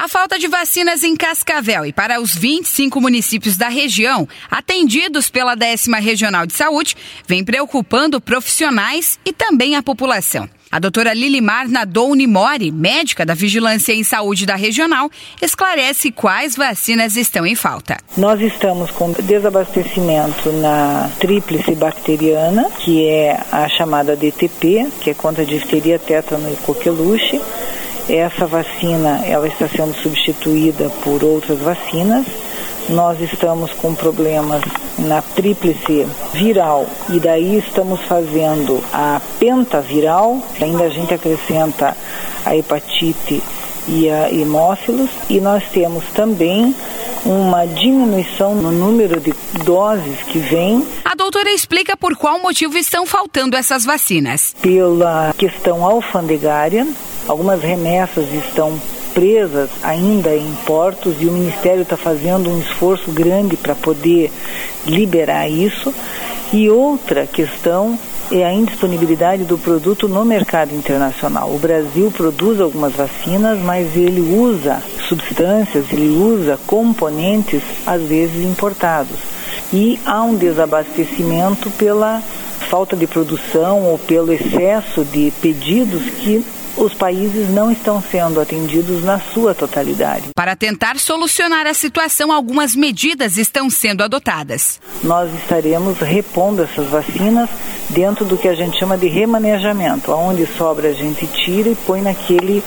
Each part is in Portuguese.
A falta de vacinas em Cascavel e para os 25 municípios da região, atendidos pela décima Regional de Saúde, vem preocupando profissionais e também a população. A doutora Lilimar Nadou Mori, médica da Vigilância em Saúde da Regional, esclarece quais vacinas estão em falta. Nós estamos com desabastecimento na tríplice bacteriana, que é a chamada DTP, que é contra difteria, tétano e coqueluche essa vacina ela está sendo substituída por outras vacinas. Nós estamos com problemas na tríplice viral e daí estamos fazendo a pentaviral. Ainda a gente acrescenta a hepatite e a hemófilos e nós temos também uma diminuição no número de doses que vem. A doutora explica por qual motivo estão faltando essas vacinas. Pela questão alfandegária, Algumas remessas estão presas ainda em portos e o Ministério está fazendo um esforço grande para poder liberar isso. E outra questão é a indisponibilidade do produto no mercado internacional. O Brasil produz algumas vacinas, mas ele usa substâncias, ele usa componentes, às vezes importados. E há um desabastecimento pela falta de produção ou pelo excesso de pedidos que os países não estão sendo atendidos na sua totalidade. Para tentar solucionar a situação, algumas medidas estão sendo adotadas. Nós estaremos repondo essas vacinas dentro do que a gente chama de remanejamento, aonde sobra a gente tira e põe naquele,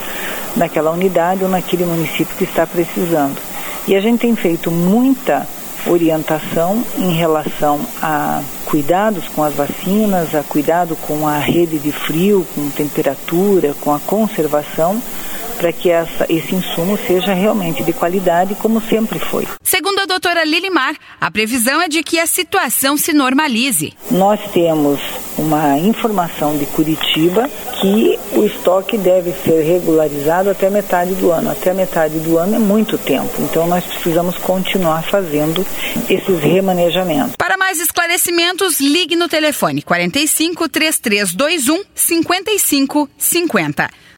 naquela unidade ou naquele município que está precisando. E a gente tem feito muita orientação em relação a cuidados com as vacinas, a cuidado com a rede de frio, com temperatura, com a conservação, para que essa, esse insumo seja realmente de qualidade, como sempre foi. Segundo a doutora Lilimar, a previsão é de que a situação se normalize. Nós temos uma informação de Curitiba que o estoque deve ser regularizado até metade do ano. Até metade do ano é muito tempo, então nós precisamos continuar fazendo esses remanejamentos. Para mais esclarecimentos, ligue no telefone 45 3321 5550.